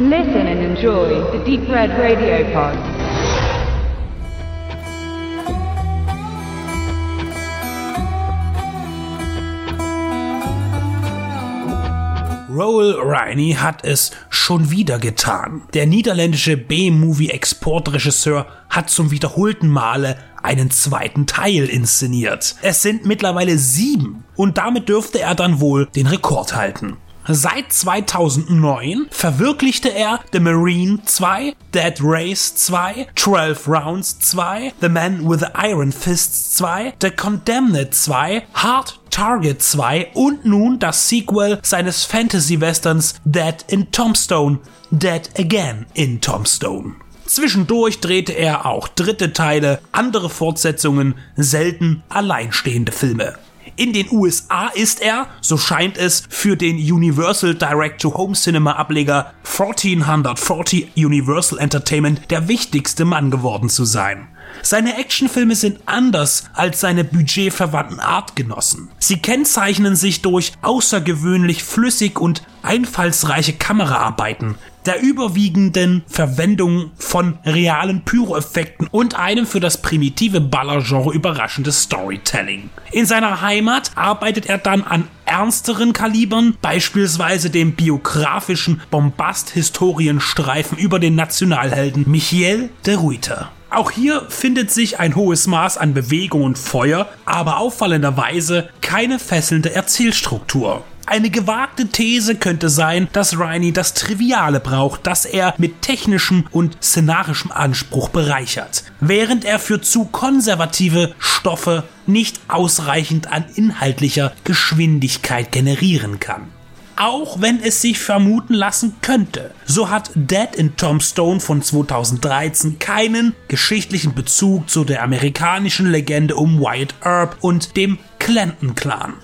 Listen and enjoy the Deep Red Radio Pod. Roel Riney hat es schon wieder getan. Der niederländische B-Movie-Exportregisseur hat zum wiederholten Male einen zweiten Teil inszeniert. Es sind mittlerweile sieben und damit dürfte er dann wohl den Rekord halten. Seit 2009 verwirklichte er The Marine 2, Dead Race 2, 12 Rounds 2, The Man with the Iron Fists 2, The Condemned 2, Hard Target 2 und nun das Sequel seines Fantasy-Westerns Dead in Tombstone, Dead Again in Tombstone. Zwischendurch drehte er auch dritte Teile, andere Fortsetzungen, selten alleinstehende Filme. In den USA ist er, so scheint es, für den Universal Direct-to-Home Cinema Ableger 1440 Universal Entertainment der wichtigste Mann geworden zu sein. Seine Actionfilme sind anders als seine budgetverwandten Artgenossen. Sie kennzeichnen sich durch außergewöhnlich flüssig und einfallsreiche Kameraarbeiten, der überwiegenden Verwendung von realen Pyroeffekten und einem für das primitive Ballergenre überraschendes Storytelling. In seiner Heimat arbeitet er dann an ernsteren Kalibern, beispielsweise dem biografischen Bombast-Historienstreifen über den Nationalhelden Michiel de Ruyter. Auch hier findet sich ein hohes Maß an Bewegung und Feuer, aber auffallenderweise keine fesselnde Erzählstruktur. Eine gewagte These könnte sein, dass Riney das Triviale braucht, das er mit technischem und szenarischem Anspruch bereichert, während er für zu konservative Stoffe nicht ausreichend an inhaltlicher Geschwindigkeit generieren kann auch wenn es sich vermuten lassen könnte. So hat Dead in Tombstone von 2013 keinen geschichtlichen Bezug zu der amerikanischen Legende um Wyatt Earp und dem Clanton Clan.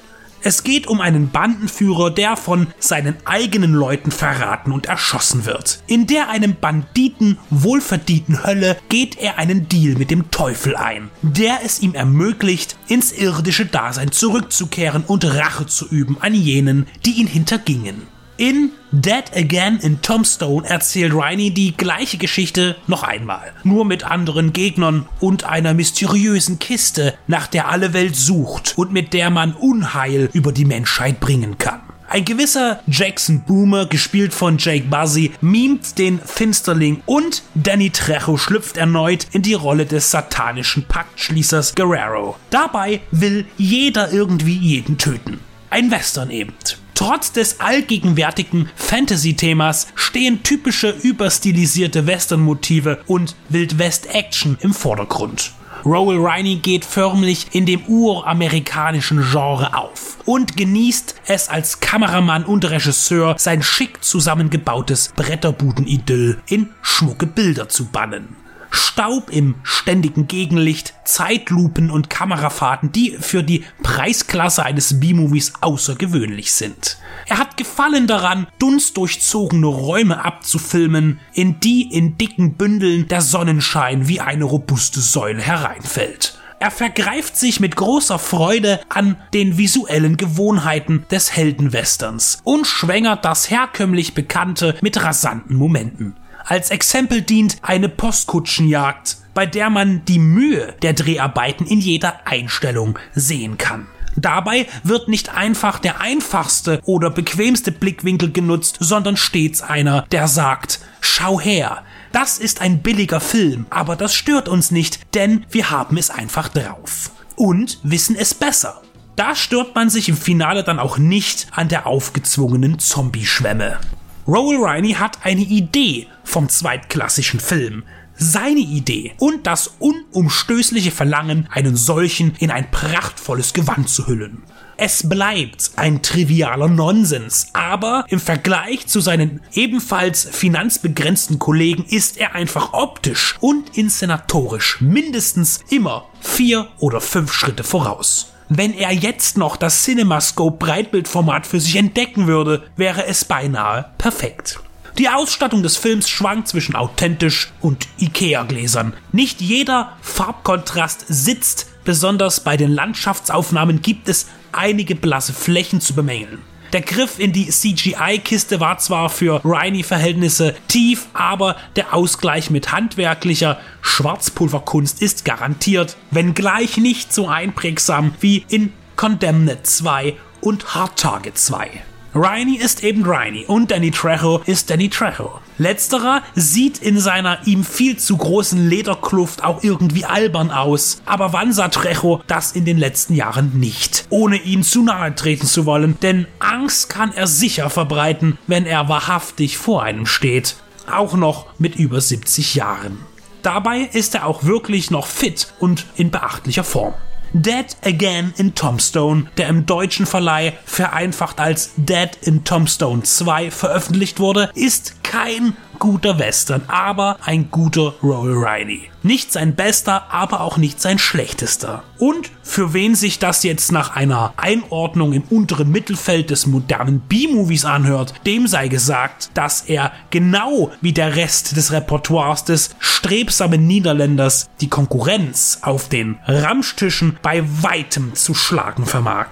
Es geht um einen Bandenführer, der von seinen eigenen Leuten verraten und erschossen wird. In der einem Banditen wohlverdienten Hölle geht er einen Deal mit dem Teufel ein, der es ihm ermöglicht, ins irdische Dasein zurückzukehren und Rache zu üben an jenen, die ihn hintergingen. In Dead Again in Tombstone erzählt Riney die gleiche Geschichte noch einmal, nur mit anderen Gegnern und einer mysteriösen Kiste, nach der alle Welt sucht und mit der man Unheil über die Menschheit bringen kann. Ein gewisser Jackson Boomer, gespielt von Jake Buzzy, mimt den Finsterling und Danny Trejo schlüpft erneut in die Rolle des satanischen Paktschließers Guerrero. Dabei will jeder irgendwie jeden töten. Ein Western eben. Trotz des allgegenwärtigen Fantasy-Themas stehen typische überstilisierte Western-Motive und Wild-West-Action im Vordergrund. Rowell Riney geht förmlich in dem uramerikanischen Genre auf und genießt es als Kameramann und Regisseur, sein schick zusammengebautes Bretterbuden-Idyll in schmucke Bilder zu bannen. Staub im ständigen Gegenlicht, Zeitlupen und Kamerafahrten, die für die Preisklasse eines B-Movies außergewöhnlich sind. Er hat Gefallen daran, dunstdurchzogene Räume abzufilmen, in die in dicken Bündeln der Sonnenschein wie eine robuste Säule hereinfällt. Er vergreift sich mit großer Freude an den visuellen Gewohnheiten des Heldenwesterns und schwängert das herkömmlich Bekannte mit rasanten Momenten. Als Exempel dient eine Postkutschenjagd, bei der man die Mühe der Dreharbeiten in jeder Einstellung sehen kann. Dabei wird nicht einfach der einfachste oder bequemste Blickwinkel genutzt, sondern stets einer, der sagt, schau her, das ist ein billiger Film, aber das stört uns nicht, denn wir haben es einfach drauf. Und wissen es besser. Da stört man sich im Finale dann auch nicht an der aufgezwungenen Zombie-Schwemme. Roel Riney hat eine Idee vom zweitklassischen Film. Seine Idee und das unumstößliche Verlangen, einen solchen in ein prachtvolles Gewand zu hüllen. Es bleibt ein trivialer Nonsens, aber im Vergleich zu seinen ebenfalls finanzbegrenzten Kollegen ist er einfach optisch und inszenatorisch mindestens immer vier oder fünf Schritte voraus. Wenn er jetzt noch das CinemaScope Breitbildformat für sich entdecken würde, wäre es beinahe perfekt. Die Ausstattung des Films schwankt zwischen authentisch und Ikea-Gläsern. Nicht jeder Farbkontrast sitzt, besonders bei den Landschaftsaufnahmen gibt es einige blasse Flächen zu bemängeln. Der Griff in die CGI-Kiste war zwar für Rainey-Verhältnisse tief, aber der Ausgleich mit handwerklicher Schwarzpulverkunst ist garantiert, wenngleich nicht so einprägsam wie in Condemned 2 und Hard Target 2. Riney ist eben Riney und Danny Trejo ist Danny Trejo. Letzterer sieht in seiner ihm viel zu großen Lederkluft auch irgendwie albern aus, aber wann sah Trejo das in den letzten Jahren nicht, ohne ihm zu nahe treten zu wollen, denn Angst kann er sicher verbreiten, wenn er wahrhaftig vor einem steht, auch noch mit über 70 Jahren. Dabei ist er auch wirklich noch fit und in beachtlicher Form. Dead Again in Tombstone, der im deutschen Verleih vereinfacht als Dead in Tombstone 2 veröffentlicht wurde, ist kein guter Western, aber ein guter Roll Riley. Nicht sein bester, aber auch nicht sein schlechtester. Und für wen sich das jetzt nach einer Einordnung im unteren Mittelfeld des modernen B-Movies anhört, dem sei gesagt, dass er genau wie der Rest des Repertoires des strebsamen Niederländers die Konkurrenz auf den Ramstischen bei weitem zu schlagen vermag.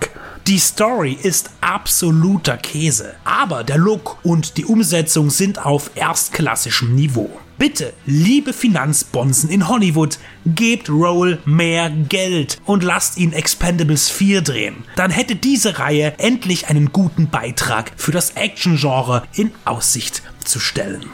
Die Story ist absoluter Käse, aber der Look und die Umsetzung sind auf erstklassischem Niveau. Bitte, liebe Finanzbonzen in Hollywood, gebt Roll mehr Geld und lasst ihn Expendables 4 drehen. Dann hätte diese Reihe endlich einen guten Beitrag für das Action-Genre in Aussicht zu stellen.